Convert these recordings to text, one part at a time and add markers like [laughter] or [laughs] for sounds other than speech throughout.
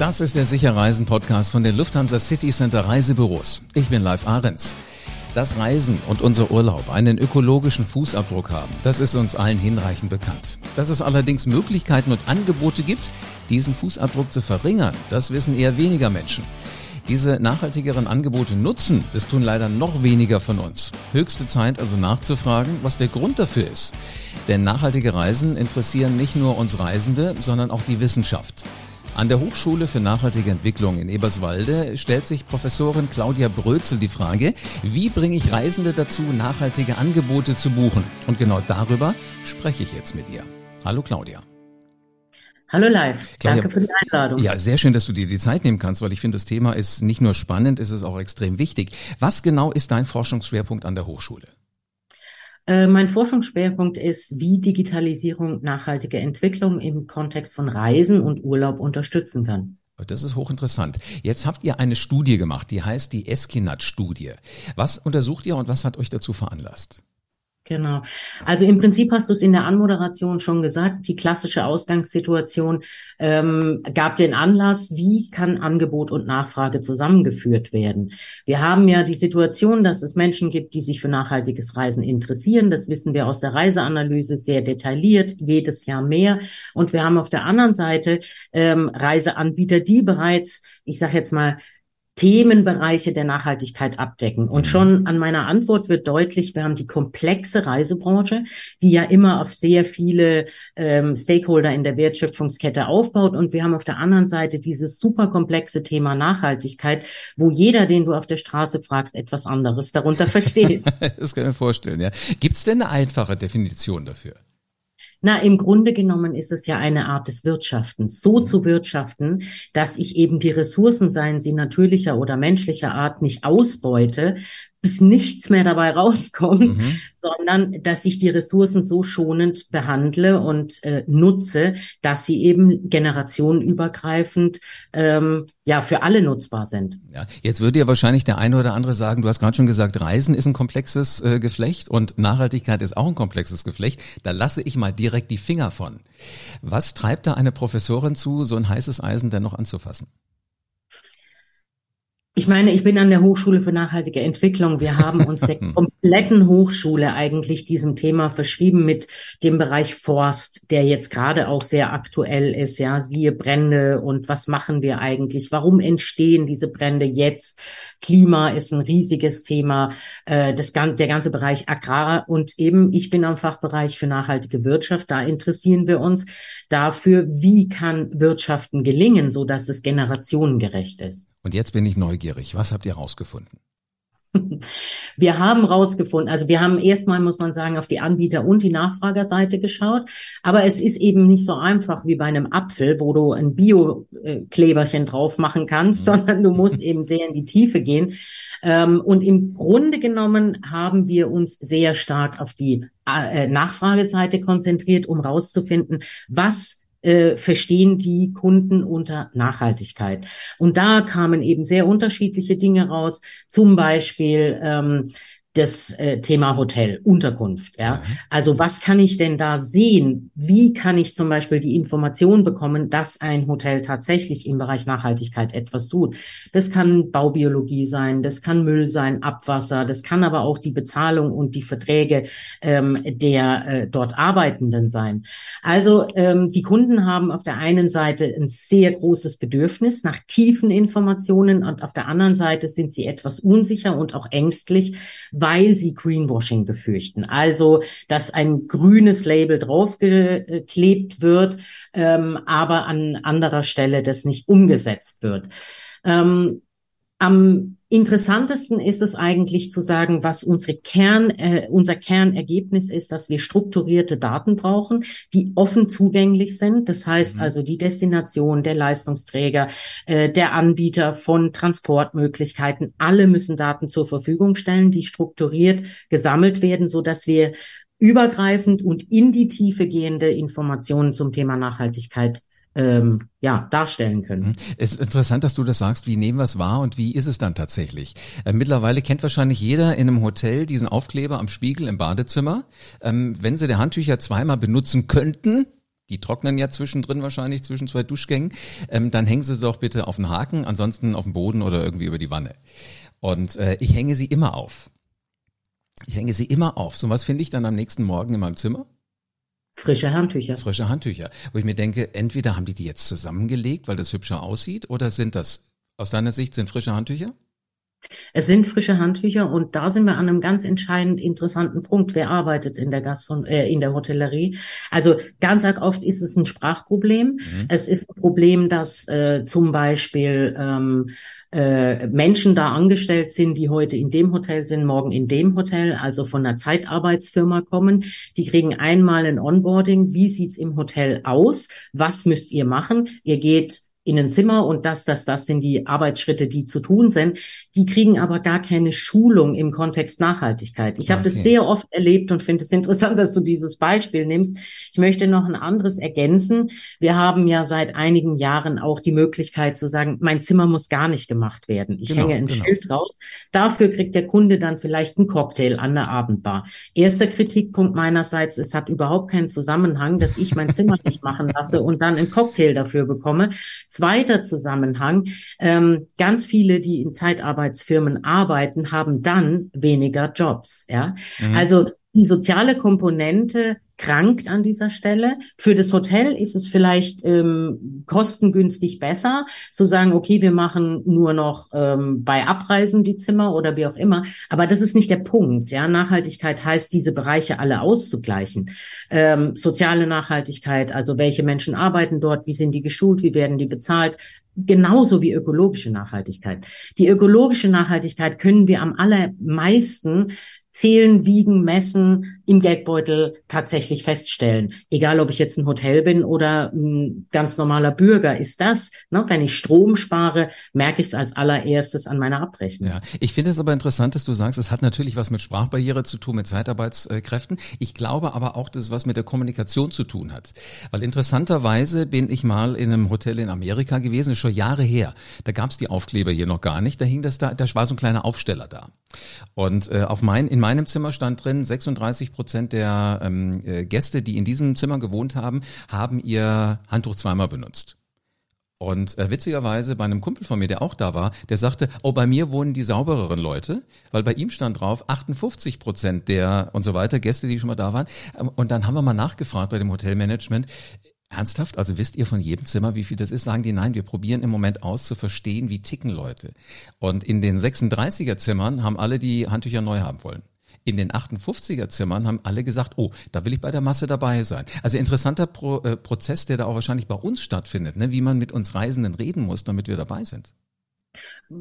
Das ist der Sicherreisen Podcast von den Lufthansa City Center Reisebüros. Ich bin Live Ahrens. Dass Reisen und unser Urlaub einen ökologischen Fußabdruck haben, das ist uns allen hinreichend bekannt. Dass es allerdings Möglichkeiten und Angebote gibt, diesen Fußabdruck zu verringern, das wissen eher weniger Menschen. Diese nachhaltigeren Angebote nutzen, das tun leider noch weniger von uns. Höchste Zeit also nachzufragen, was der Grund dafür ist. Denn nachhaltige Reisen interessieren nicht nur uns Reisende, sondern auch die Wissenschaft. An der Hochschule für nachhaltige Entwicklung in Eberswalde stellt sich Professorin Claudia Brözel die Frage, wie bringe ich Reisende dazu, nachhaltige Angebote zu buchen? Und genau darüber spreche ich jetzt mit ihr. Hallo Claudia. Hallo live, Claudia, danke für die Einladung. Ja, sehr schön, dass du dir die Zeit nehmen kannst, weil ich finde, das Thema ist nicht nur spannend, es ist auch extrem wichtig. Was genau ist dein Forschungsschwerpunkt an der Hochschule? Äh, mein Forschungsschwerpunkt ist, wie Digitalisierung nachhaltige Entwicklung im Kontext von Reisen und Urlaub unterstützen kann. Das ist hochinteressant. Jetzt habt ihr eine Studie gemacht, die heißt die Eskinat-Studie. Was untersucht ihr und was hat euch dazu veranlasst? Genau. Also im Prinzip hast du es in der Anmoderation schon gesagt. Die klassische Ausgangssituation ähm, gab den Anlass, wie kann Angebot und Nachfrage zusammengeführt werden. Wir haben ja die Situation, dass es Menschen gibt, die sich für nachhaltiges Reisen interessieren. Das wissen wir aus der Reiseanalyse sehr detailliert, jedes Jahr mehr. Und wir haben auf der anderen Seite ähm, Reiseanbieter, die bereits, ich sage jetzt mal, Themenbereiche der Nachhaltigkeit abdecken. Und mhm. schon an meiner Antwort wird deutlich, wir haben die komplexe Reisebranche, die ja immer auf sehr viele ähm, Stakeholder in der Wertschöpfungskette aufbaut. Und wir haben auf der anderen Seite dieses super komplexe Thema Nachhaltigkeit, wo jeder, den du auf der Straße fragst, etwas anderes darunter versteht. [laughs] das kann ich mir vorstellen, ja. Gibt es denn eine einfache Definition dafür? Na, im Grunde genommen ist es ja eine Art des Wirtschaftens. So mhm. zu wirtschaften, dass ich eben die Ressourcen, seien sie natürlicher oder menschlicher Art, nicht ausbeute, bis nichts mehr dabei rauskommt, mhm. sondern dass ich die Ressourcen so schonend behandle und äh, nutze, dass sie eben generationenübergreifend ähm, ja für alle nutzbar sind. Ja, jetzt würde ja wahrscheinlich der eine oder andere sagen, du hast gerade schon gesagt, Reisen ist ein komplexes äh, Geflecht und Nachhaltigkeit ist auch ein komplexes Geflecht. Da lasse ich mal direkt die Finger von. Was treibt da eine Professorin zu, so ein heißes Eisen dennoch anzufassen? Ich meine, ich bin an der Hochschule für nachhaltige Entwicklung. Wir haben [laughs] uns der kompletten Hochschule eigentlich diesem Thema verschrieben mit dem Bereich Forst, der jetzt gerade auch sehr aktuell ist. Ja, siehe Brände und was machen wir eigentlich? Warum entstehen diese Brände jetzt? Klima ist ein riesiges Thema. Äh, das, der ganze Bereich Agrar und eben ich bin am Fachbereich für nachhaltige Wirtschaft. Da interessieren wir uns dafür, wie kann Wirtschaften gelingen, so dass es generationengerecht ist. Und jetzt bin ich neugierig. Was habt ihr rausgefunden? [laughs] Wir haben rausgefunden, also wir haben erstmal, muss man sagen, auf die Anbieter- und die Nachfragerseite geschaut. Aber es ist eben nicht so einfach wie bei einem Apfel, wo du ein Bio-Kleberchen drauf machen kannst, mhm. sondern du musst [laughs] eben sehr in die Tiefe gehen. Ähm, und im Grunde genommen haben wir uns sehr stark auf die äh, Nachfrageseite konzentriert, um rauszufinden, was äh, verstehen die Kunden unter Nachhaltigkeit. Und da kamen eben sehr unterschiedliche Dinge raus. Zum Beispiel ähm, das äh, Thema Hotel, Unterkunft. Ja? Mhm. Also was kann ich denn da sehen? Wie kann ich zum Beispiel die Information bekommen, dass ein Hotel tatsächlich im Bereich Nachhaltigkeit etwas tut? Das kann Baubiologie sein, das kann Müll sein, Abwasser, das kann aber auch die Bezahlung und die Verträge ähm, der äh, dort Arbeitenden sein. Also ähm, die Kunden haben auf der einen Seite ein sehr großes Bedürfnis nach tiefen Informationen und auf der anderen Seite sind sie etwas unsicher und auch ängstlich, weil sie Greenwashing befürchten. Also, dass ein grünes Label draufgeklebt wird, ähm, aber an anderer Stelle das nicht umgesetzt wird. Ähm, am interessantesten ist es eigentlich zu sagen, was unsere Kern, äh, unser Kernergebnis ist, dass wir strukturierte Daten brauchen, die offen zugänglich sind. Das heißt mhm. also die Destination, der Leistungsträger, äh, der Anbieter von Transportmöglichkeiten, alle müssen Daten zur Verfügung stellen, die strukturiert gesammelt werden, so dass wir übergreifend und in die Tiefe gehende Informationen zum Thema Nachhaltigkeit ähm, ja, darstellen können. Mhm. Es ist interessant, dass du das sagst. Wie nehmen wir es wahr und wie ist es dann tatsächlich? Äh, mittlerweile kennt wahrscheinlich jeder in einem Hotel diesen Aufkleber am Spiegel im Badezimmer. Ähm, wenn Sie die Handtücher zweimal benutzen könnten, die trocknen ja zwischendrin wahrscheinlich zwischen zwei Duschgängen, ähm, dann hängen Sie doch bitte auf den Haken, ansonsten auf dem Boden oder irgendwie über die Wanne. Und äh, ich hänge sie immer auf. Ich hänge sie immer auf. So was finde ich dann am nächsten Morgen in meinem Zimmer? Frische Handtücher. Frische Handtücher. Wo ich mir denke, entweder haben die die jetzt zusammengelegt, weil das hübscher aussieht, oder sind das, aus deiner Sicht, sind frische Handtücher? Es sind frische Handtücher und da sind wir an einem ganz entscheidend interessanten Punkt. Wer arbeitet in der Gaston äh, in der Hotellerie? Also ganz arg oft ist es ein Sprachproblem. Mhm. Es ist ein Problem, dass äh, zum Beispiel ähm, äh, Menschen da angestellt sind, die heute in dem Hotel sind, morgen in dem Hotel, also von einer Zeitarbeitsfirma kommen. Die kriegen einmal ein Onboarding. Wie sieht's im Hotel aus? Was müsst ihr machen? Ihr geht in ein Zimmer und das, das, das sind die Arbeitsschritte, die zu tun sind. Die kriegen aber gar keine Schulung im Kontext Nachhaltigkeit. Ich okay. habe das sehr oft erlebt und finde es interessant, [laughs] dass du dieses Beispiel nimmst. Ich möchte noch ein anderes ergänzen. Wir haben ja seit einigen Jahren auch die Möglichkeit zu sagen, mein Zimmer muss gar nicht gemacht werden. Ich genau, hänge ein genau. Schild raus. Dafür kriegt der Kunde dann vielleicht einen Cocktail an der Abendbar. Erster Kritikpunkt meinerseits, es hat überhaupt keinen Zusammenhang, dass ich mein Zimmer nicht machen lasse und dann einen Cocktail dafür bekomme. Zweiter Zusammenhang, ähm, ganz viele, die in Zeitarbeitsfirmen arbeiten, haben dann weniger Jobs. Ja, mhm. also die soziale Komponente krankt an dieser Stelle. Für das Hotel ist es vielleicht ähm, kostengünstig besser, zu sagen, okay, wir machen nur noch ähm, bei Abreisen die Zimmer oder wie auch immer. Aber das ist nicht der Punkt. Ja, Nachhaltigkeit heißt, diese Bereiche alle auszugleichen. Ähm, soziale Nachhaltigkeit, also welche Menschen arbeiten dort, wie sind die geschult, wie werden die bezahlt, genauso wie ökologische Nachhaltigkeit. Die ökologische Nachhaltigkeit können wir am allermeisten zählen, wiegen, messen, im Geldbeutel tatsächlich feststellen. Egal, ob ich jetzt ein Hotel bin oder ein ganz normaler Bürger, ist das, ne, wenn ich Strom spare, merke ich es als allererstes an meiner Abrechnung. Ja, ich finde es aber interessant, dass du sagst, es hat natürlich was mit Sprachbarriere zu tun, mit Zeitarbeitskräften. Ich glaube aber auch, dass es was mit der Kommunikation zu tun hat. Weil interessanterweise bin ich mal in einem Hotel in Amerika gewesen, schon Jahre her. Da gab es die Aufkleber hier noch gar nicht. Da hing das da, da war so ein kleiner Aufsteller da. Und äh, auf mein, in in meinem Zimmer stand drin, 36 Prozent der ähm, äh, Gäste, die in diesem Zimmer gewohnt haben, haben ihr Handtuch zweimal benutzt. Und äh, witzigerweise bei einem Kumpel von mir, der auch da war, der sagte, oh, bei mir wohnen die saubereren Leute, weil bei ihm stand drauf 58 Prozent der und so weiter Gäste, die schon mal da waren. Ähm, und dann haben wir mal nachgefragt bei dem Hotelmanagement, Ernsthaft? Also wisst ihr von jedem Zimmer, wie viel das ist? Sagen die, nein, wir probieren im Moment aus zu verstehen, wie ticken Leute. Und in den 36er Zimmern haben alle die Handtücher neu haben wollen. In den 58er Zimmern haben alle gesagt, oh, da will ich bei der Masse dabei sein. Also interessanter Pro, äh, Prozess, der da auch wahrscheinlich bei uns stattfindet, ne? wie man mit uns Reisenden reden muss, damit wir dabei sind.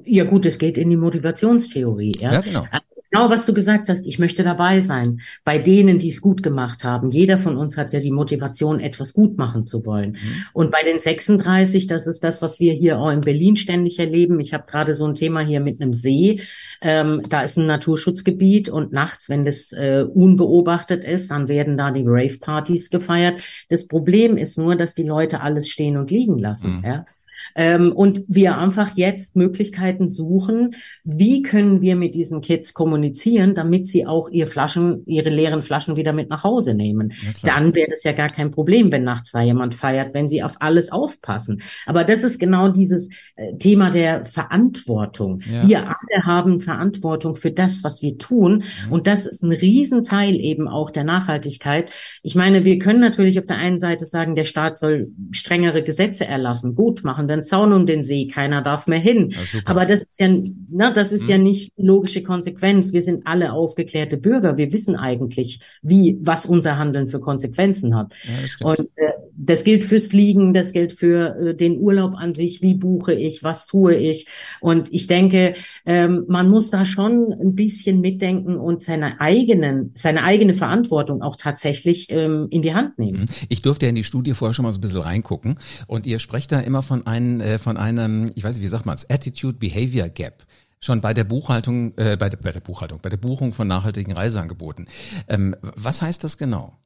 Ja gut, es geht in die Motivationstheorie. Ja, ja genau. Genau, was du gesagt hast, ich möchte dabei sein. Bei denen, die es gut gemacht haben. Jeder von uns hat ja die Motivation, etwas gut machen zu wollen. Mhm. Und bei den 36, das ist das, was wir hier auch in Berlin ständig erleben. Ich habe gerade so ein Thema hier mit einem See. Ähm, da ist ein Naturschutzgebiet und nachts, wenn das äh, unbeobachtet ist, dann werden da die Rave-Partys gefeiert. Das Problem ist nur, dass die Leute alles stehen und liegen lassen. Mhm. Ja? Ähm, und wir einfach jetzt Möglichkeiten suchen, wie können wir mit diesen Kids kommunizieren, damit sie auch ihre Flaschen, ihre leeren Flaschen wieder mit nach Hause nehmen. Dann wäre es ja gar kein Problem, wenn nachts da jemand feiert, wenn sie auf alles aufpassen. Aber das ist genau dieses äh, Thema der Verantwortung. Ja. Wir alle haben Verantwortung für das, was wir tun. Mhm. Und das ist ein Riesenteil eben auch der Nachhaltigkeit. Ich meine, wir können natürlich auf der einen Seite sagen, der Staat soll strengere Gesetze erlassen. Gut, machen wir einen Zaun um den See, keiner darf mehr hin. Ja, Aber das ist ja, na, das ist hm. ja nicht logische Konsequenz. Wir sind alle aufgeklärte Bürger. Wir wissen eigentlich, wie, was unser Handeln für Konsequenzen hat. Ja, Und äh, das gilt fürs Fliegen, das gilt für äh, den Urlaub an sich. Wie buche ich? Was tue ich? Und ich denke, ähm, man muss da schon ein bisschen mitdenken und seine eigenen, seine eigene Verantwortung auch tatsächlich ähm, in die Hand nehmen. Ich durfte ja in die Studie vorher schon mal so ein bisschen reingucken und ihr sprecht da immer von einem äh, von einem, ich weiß nicht, wie sagt man es, Attitude Behavior Gap schon bei der Buchhaltung, äh, bei, der, bei der Buchhaltung, bei der Buchung von nachhaltigen Reiseangeboten. Ähm, was heißt das genau?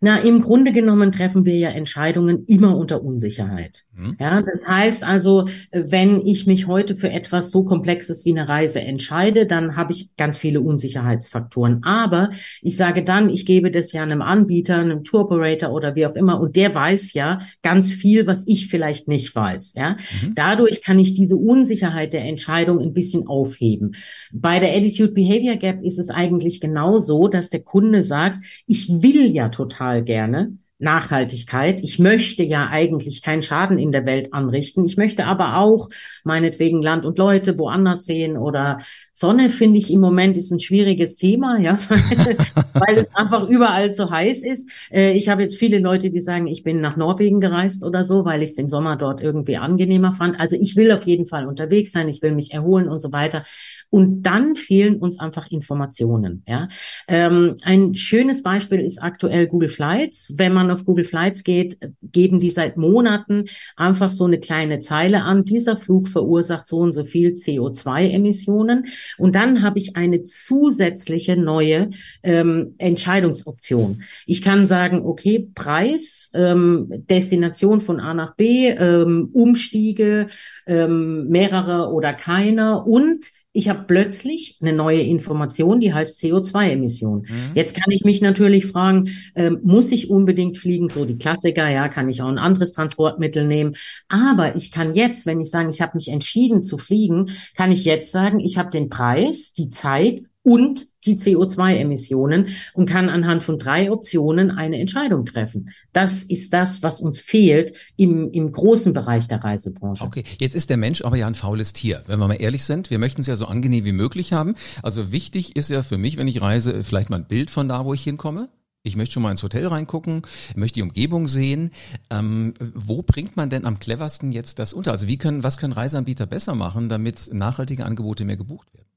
Na, im Grunde genommen treffen wir ja Entscheidungen immer unter Unsicherheit. Mhm. Ja, das heißt also, wenn ich mich heute für etwas so Komplexes wie eine Reise entscheide, dann habe ich ganz viele Unsicherheitsfaktoren. Aber ich sage dann, ich gebe das ja einem Anbieter, einem Tour Operator oder wie auch immer, und der weiß ja ganz viel, was ich vielleicht nicht weiß. Ja, mhm. dadurch kann ich diese Unsicherheit der Entscheidung ein bisschen aufheben. Bei der Attitude Behavior Gap ist es eigentlich genauso, dass der Kunde sagt, ich will ja total gerne, Nachhaltigkeit. Ich möchte ja eigentlich keinen Schaden in der Welt anrichten. Ich möchte aber auch meinetwegen Land und Leute woanders sehen oder Sonne finde ich im Moment ist ein schwieriges Thema, ja, [laughs] weil es einfach überall so heiß ist. Äh, ich habe jetzt viele Leute, die sagen, ich bin nach Norwegen gereist oder so, weil ich es im Sommer dort irgendwie angenehmer fand. Also ich will auf jeden Fall unterwegs sein, ich will mich erholen und so weiter. Und dann fehlen uns einfach Informationen. Ja, ähm, ein schönes Beispiel ist aktuell Google Flights. Wenn man auf Google Flights geht, geben die seit Monaten einfach so eine kleine Zeile an. Dieser Flug verursacht so und so viel CO2-Emissionen. Und dann habe ich eine zusätzliche neue ähm, Entscheidungsoption. Ich kann sagen, okay, Preis, ähm, Destination von A nach B, ähm, Umstiege, ähm, mehrere oder keine und ich habe plötzlich eine neue Information, die heißt CO2-Emission. Mhm. Jetzt kann ich mich natürlich fragen, ähm, muss ich unbedingt fliegen? So die Klassiker, ja, kann ich auch ein anderes Transportmittel nehmen. Aber ich kann jetzt, wenn ich sage, ich habe mich entschieden zu fliegen, kann ich jetzt sagen, ich habe den Preis, die Zeit und die CO2-Emissionen und kann anhand von drei Optionen eine Entscheidung treffen. Das ist das, was uns fehlt im, im großen Bereich der Reisebranche. Okay, jetzt ist der Mensch aber ja ein faules Tier, wenn wir mal ehrlich sind. Wir möchten es ja so angenehm wie möglich haben. Also wichtig ist ja für mich, wenn ich reise, vielleicht mal ein Bild von da, wo ich hinkomme. Ich möchte schon mal ins Hotel reingucken, möchte die Umgebung sehen. Ähm, wo bringt man denn am cleversten jetzt das unter? Also wie können, was können Reiseanbieter besser machen, damit nachhaltige Angebote mehr gebucht werden?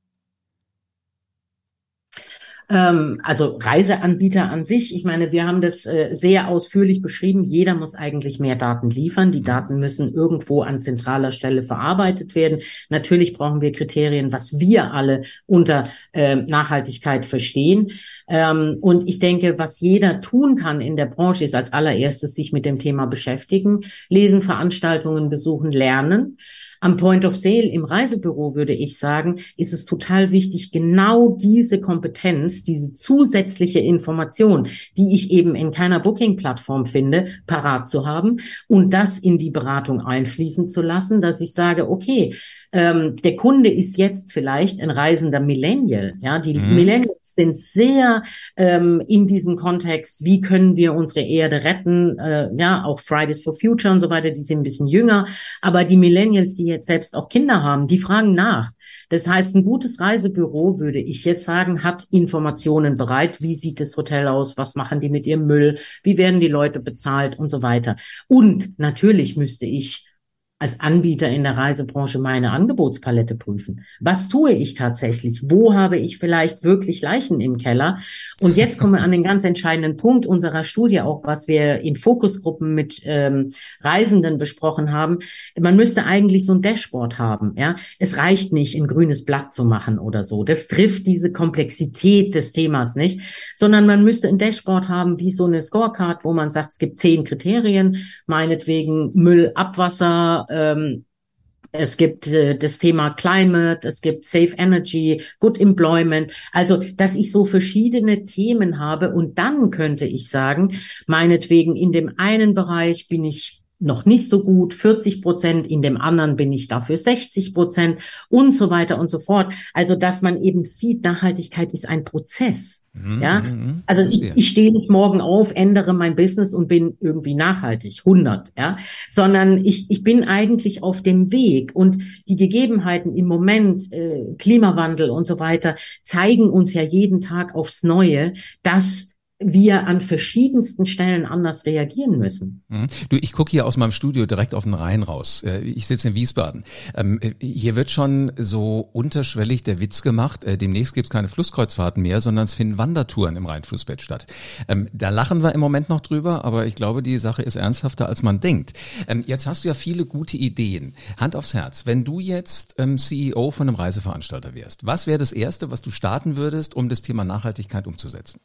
Ähm, also Reiseanbieter an sich, ich meine, wir haben das äh, sehr ausführlich beschrieben. Jeder muss eigentlich mehr Daten liefern. Die mhm. Daten müssen irgendwo an zentraler Stelle verarbeitet werden. Natürlich brauchen wir Kriterien, was wir alle unter äh, Nachhaltigkeit verstehen. Ähm, und ich denke, was jeder tun kann in der Branche, ist als allererstes sich mit dem Thema beschäftigen, lesen, Veranstaltungen besuchen, lernen. Am Point of Sale im Reisebüro würde ich sagen, ist es total wichtig, genau diese Kompetenz, diese zusätzliche Information, die ich eben in keiner Booking-Plattform finde, parat zu haben und das in die Beratung einfließen zu lassen, dass ich sage, okay, ähm, der Kunde ist jetzt vielleicht ein reisender Millennial. Ja, die mhm. Millennials sind sehr ähm, in diesem Kontext, wie können wir unsere Erde retten? Äh, ja, auch Fridays for Future und so weiter, die sind ein bisschen jünger. Aber die Millennials, die jetzt selbst auch Kinder haben, die fragen nach. Das heißt, ein gutes Reisebüro, würde ich jetzt sagen, hat Informationen bereit. Wie sieht das Hotel aus? Was machen die mit ihrem Müll? Wie werden die Leute bezahlt und so weiter? Und natürlich müsste ich als Anbieter in der Reisebranche meine Angebotspalette prüfen. Was tue ich tatsächlich? Wo habe ich vielleicht wirklich Leichen im Keller? Und jetzt kommen wir an den ganz entscheidenden Punkt unserer Studie, auch was wir in Fokusgruppen mit ähm, Reisenden besprochen haben. Man müsste eigentlich so ein Dashboard haben. Ja, es reicht nicht, ein grünes Blatt zu machen oder so. Das trifft diese Komplexität des Themas nicht, sondern man müsste ein Dashboard haben wie so eine Scorecard, wo man sagt, es gibt zehn Kriterien, meinetwegen Müll, Abwasser ähm, es gibt äh, das Thema Climate, es gibt Safe Energy, Good Employment. Also, dass ich so verschiedene Themen habe und dann könnte ich sagen, meinetwegen in dem einen Bereich bin ich noch nicht so gut, 40 Prozent, in dem anderen bin ich dafür 60 Prozent und so weiter und so fort. Also, dass man eben sieht, Nachhaltigkeit ist ein Prozess. Mhm, ja, mhm, mhm. also ich, ich stehe nicht morgen auf, ändere mein Business und bin irgendwie nachhaltig, 100, ja, sondern ich, ich bin eigentlich auf dem Weg und die Gegebenheiten im Moment, äh, Klimawandel und so weiter, zeigen uns ja jeden Tag aufs Neue, dass wir an verschiedensten Stellen anders reagieren müssen. Mhm. Du, ich gucke hier aus meinem Studio direkt auf den Rhein raus. Äh, ich sitze in Wiesbaden. Ähm, hier wird schon so unterschwellig der Witz gemacht, äh, demnächst gibt es keine Flusskreuzfahrten mehr, sondern es finden Wandertouren im Rheinflussbett statt. Ähm, da lachen wir im Moment noch drüber, aber ich glaube, die Sache ist ernsthafter, als man denkt. Ähm, jetzt hast du ja viele gute Ideen. Hand aufs Herz, wenn du jetzt CEO von einem Reiseveranstalter wärst, was wäre das Erste, was du starten würdest, um das Thema Nachhaltigkeit umzusetzen?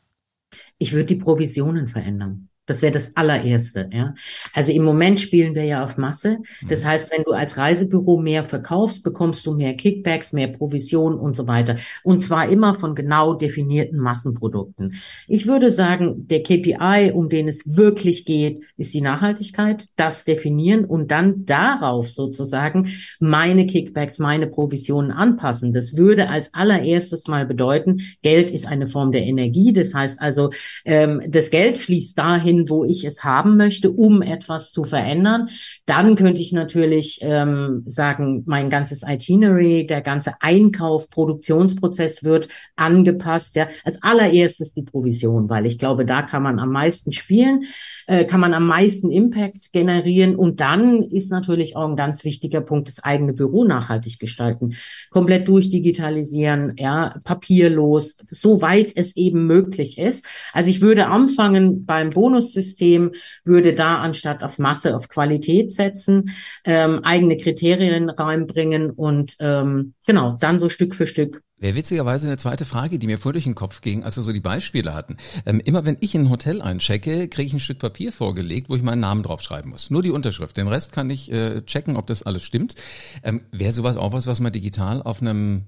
Ich würde die Provisionen verändern. Das wäre das allererste, ja. Also im Moment spielen wir ja auf Masse. Das mhm. heißt, wenn du als Reisebüro mehr verkaufst, bekommst du mehr Kickbacks, mehr Provision und so weiter. Und zwar immer von genau definierten Massenprodukten. Ich würde sagen, der KPI, um den es wirklich geht, ist die Nachhaltigkeit, das definieren und dann darauf sozusagen meine Kickbacks, meine Provisionen anpassen. Das würde als allererstes mal bedeuten, Geld ist eine Form der Energie. Das heißt also, ähm, das Geld fließt dahin, dahin, wo ich es haben möchte, um etwas zu verändern. Dann könnte ich natürlich ähm, sagen, mein ganzes Itinerary, der ganze Einkauf, Produktionsprozess wird angepasst. Ja, als allererstes die Provision, weil ich glaube, da kann man am meisten spielen, äh, kann man am meisten Impact generieren. Und dann ist natürlich auch ein ganz wichtiger Punkt, das eigene Büro nachhaltig gestalten, komplett durchdigitalisieren, ja, papierlos, soweit es eben möglich ist. Also ich würde anfangen beim Bonus Bonussystem würde da anstatt auf Masse auf Qualität setzen, ähm, eigene Kriterien reinbringen und ähm, genau, dann so Stück für Stück Wäre witzigerweise eine zweite Frage, die mir voll durch den Kopf ging, als wir so die Beispiele hatten. Ähm, immer wenn ich in ein Hotel einchecke, kriege ich ein Stück Papier vorgelegt, wo ich meinen Namen draufschreiben muss. Nur die Unterschrift. Den Rest kann ich äh, checken, ob das alles stimmt. Ähm, Wäre sowas auch was, was man digital auf einem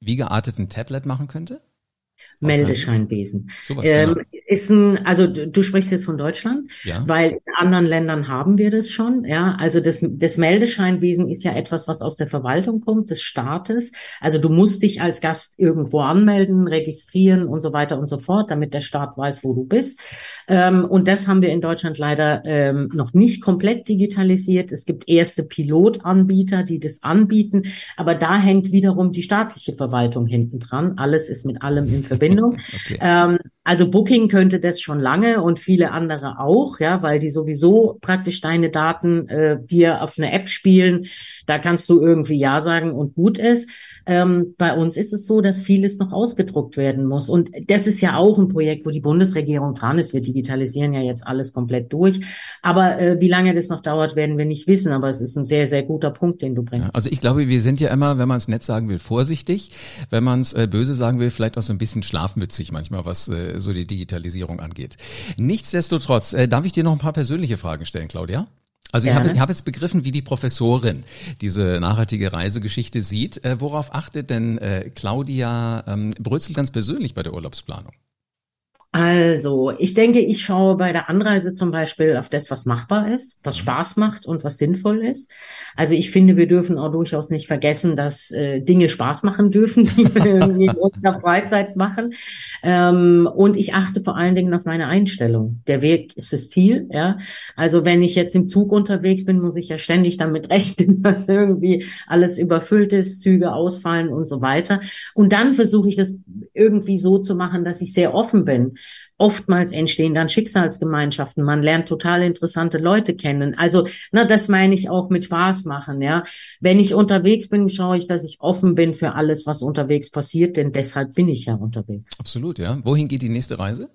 wie gearteten Tablet machen könnte? Meldescheinwesen. Ähm, genau. Ist ein, also du, du, sprichst jetzt von Deutschland, ja. weil in anderen Ländern haben wir das schon. Ja, also das, das Meldescheinwesen ist ja etwas, was aus der Verwaltung kommt, des Staates. Also du musst dich als Gast irgendwo anmelden, registrieren und so weiter und so fort, damit der Staat weiß, wo du bist. Ähm, und das haben wir in Deutschland leider ähm, noch nicht komplett digitalisiert. Es gibt erste Pilotanbieter, die das anbieten, aber da hängt wiederum die staatliche Verwaltung hinten dran. Alles ist mit allem in Verbindung. [laughs] Okay. Ähm, also Booking könnte das schon lange und viele andere auch, ja, weil die sowieso praktisch deine Daten äh, dir auf eine App spielen. Da kannst du irgendwie Ja sagen und gut ist. Ähm, bei uns ist es so, dass vieles noch ausgedruckt werden muss. Und das ist ja auch ein Projekt, wo die Bundesregierung dran ist. Wir digitalisieren ja jetzt alles komplett durch. Aber äh, wie lange das noch dauert, werden wir nicht wissen. Aber es ist ein sehr, sehr guter Punkt, den du bringst. Ja, also ich glaube, wir sind ja immer, wenn man es nett sagen will, vorsichtig. Wenn man es äh, böse sagen will, vielleicht auch so ein bisschen schlafmützig manchmal, was äh, so die Digitalisierung angeht. Nichtsdestotrotz, äh, darf ich dir noch ein paar persönliche Fragen stellen, Claudia? Also ich habe, habe jetzt begriffen, wie die Professorin diese nachhaltige Reisegeschichte sieht. Äh, worauf achtet denn äh, Claudia ähm, Brötzel ganz persönlich bei der Urlaubsplanung? Also, ich denke, ich schaue bei der Anreise zum Beispiel auf das, was machbar ist, was mhm. Spaß macht und was sinnvoll ist. Also ich finde, wir dürfen auch durchaus nicht vergessen, dass äh, Dinge Spaß machen dürfen, die wir [laughs] irgendwie in unserer Freizeit machen. Ähm, und ich achte vor allen Dingen auf meine Einstellung. Der Weg ist das Ziel, ja. Also wenn ich jetzt im Zug unterwegs bin, muss ich ja ständig damit [laughs] rechnen, dass irgendwie alles überfüllt ist, Züge ausfallen und so weiter. Und dann versuche ich das irgendwie so zu machen, dass ich sehr offen bin Oftmals entstehen dann Schicksalsgemeinschaften. Man lernt total interessante Leute kennen. Also, na, das meine ich auch mit Spaß machen, ja. Wenn ich unterwegs bin, schaue ich, dass ich offen bin für alles, was unterwegs passiert, denn deshalb bin ich ja unterwegs. Absolut, ja. Wohin geht die nächste Reise?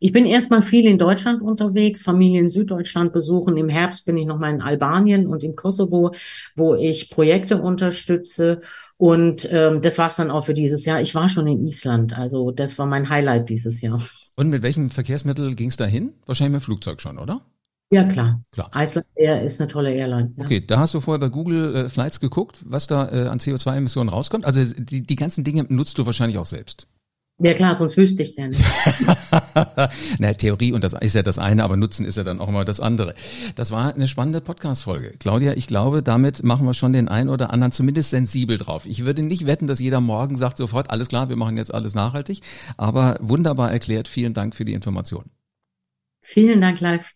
Ich bin erstmal viel in Deutschland unterwegs, Familien in Süddeutschland besuchen. Im Herbst bin ich nochmal in Albanien und im Kosovo, wo ich Projekte unterstütze. Und ähm, das war's dann auch für dieses Jahr. Ich war schon in Island, also das war mein Highlight dieses Jahr. Und mit welchem Verkehrsmittel ging es dahin? Wahrscheinlich mit dem Flugzeug schon, oder? Ja, klar. klar. Iceland Air ist eine tolle Airline. Ja. Okay, da hast du vorher bei Google äh, Flights geguckt, was da äh, an CO2-Emissionen rauskommt. Also die, die ganzen Dinge nutzt du wahrscheinlich auch selbst. Ja klar, sonst wüsste ich es ja nicht. [laughs] Na, Theorie und das ist ja das eine, aber Nutzen ist ja dann auch mal das andere. Das war eine spannende Podcast-Folge. Claudia, ich glaube, damit machen wir schon den einen oder anderen zumindest sensibel drauf. Ich würde nicht wetten, dass jeder morgen sagt sofort, alles klar, wir machen jetzt alles nachhaltig, aber wunderbar erklärt. Vielen Dank für die Information. Vielen Dank, live.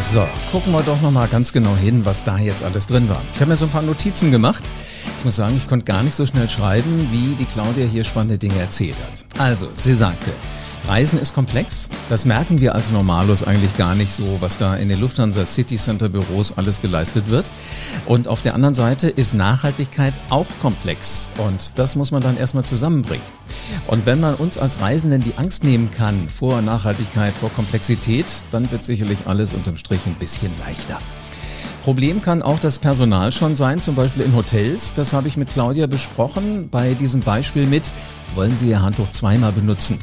So, gucken wir doch nochmal ganz genau hin, was da jetzt alles drin war. Ich habe mir so ein paar Notizen gemacht. Ich muss sagen, ich konnte gar nicht so schnell schreiben, wie die Claudia hier spannende Dinge erzählt hat. Also, sie sagte, Reisen ist komplex. Das merken wir als Normalos eigentlich gar nicht so, was da in den Lufthansa City Center Büros alles geleistet wird. Und auf der anderen Seite ist Nachhaltigkeit auch komplex. Und das muss man dann erstmal zusammenbringen. Und wenn man uns als Reisenden die Angst nehmen kann vor Nachhaltigkeit, vor Komplexität, dann wird sicherlich alles unterm Strich ein bisschen leichter. Problem kann auch das Personal schon sein, zum Beispiel in Hotels. Das habe ich mit Claudia besprochen bei diesem Beispiel mit wollen Sie Ihr Handtuch zweimal benutzen.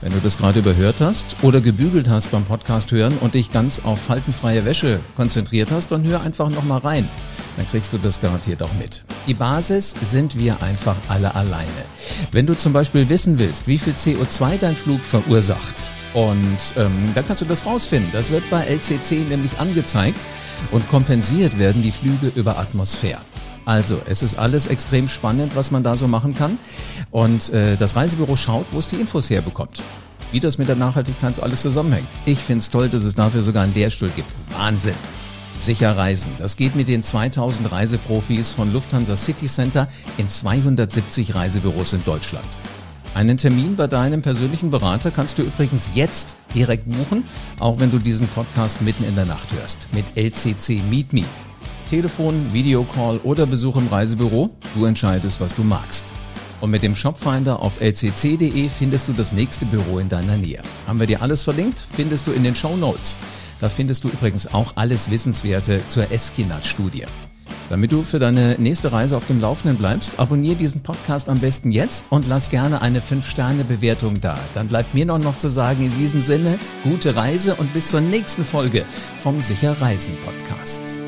Wenn du das gerade überhört hast oder gebügelt hast beim Podcast hören und dich ganz auf faltenfreie Wäsche konzentriert hast, dann hör einfach nochmal rein. Dann kriegst du das garantiert auch mit. Die Basis sind wir einfach alle alleine. Wenn du zum Beispiel wissen willst, wie viel CO2 dein Flug verursacht, und ähm, dann kannst du das rausfinden. Das wird bei LCC nämlich angezeigt und kompensiert werden die Flüge über Atmosphäre. Also, es ist alles extrem spannend, was man da so machen kann. Und äh, das Reisebüro schaut, wo es die Infos herbekommt. Wie das mit der Nachhaltigkeit so alles zusammenhängt. Ich finde es toll, dass es dafür sogar einen Lehrstuhl gibt. Wahnsinn. Sicher reisen. Das geht mit den 2000 Reiseprofis von Lufthansa City Center in 270 Reisebüros in Deutschland. Einen Termin bei deinem persönlichen Berater kannst du übrigens jetzt direkt buchen, auch wenn du diesen Podcast mitten in der Nacht hörst. Mit LCC Meet Me. Telefon, Videocall oder Besuch im Reisebüro. Du entscheidest, was du magst. Und mit dem Shopfinder auf lcc.de findest du das nächste Büro in deiner Nähe. Haben wir dir alles verlinkt? Findest du in den Show Notes. Da findest du übrigens auch alles Wissenswerte zur Eskinat-Studie. Damit du für deine nächste Reise auf dem Laufenden bleibst, abonniere diesen Podcast am besten jetzt und lass gerne eine 5-Sterne-Bewertung da. Dann bleibt mir noch, noch zu sagen in diesem Sinne, gute Reise und bis zur nächsten Folge vom Sicher Reisen Podcast.